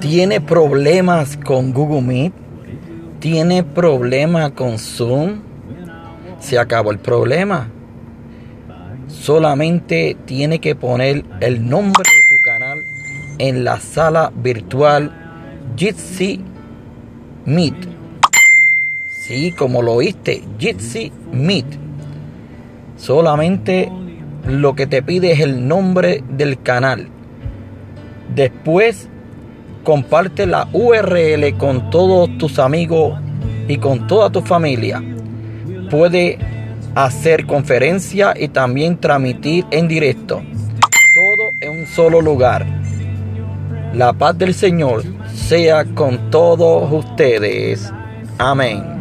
¿Tiene problemas con Google Meet? ¿Tiene problemas con Zoom? Se acabó el problema. Solamente tiene que poner el nombre de tu canal en la sala virtual Jitsi Meet. Sí, como lo oíste, Jitsi Meet. Solamente lo que te pide es el nombre del canal. Después comparte la URL con todos tus amigos y con toda tu familia. Puede hacer conferencia y también transmitir en directo. Todo en un solo lugar. La paz del Señor sea con todos ustedes. Amén.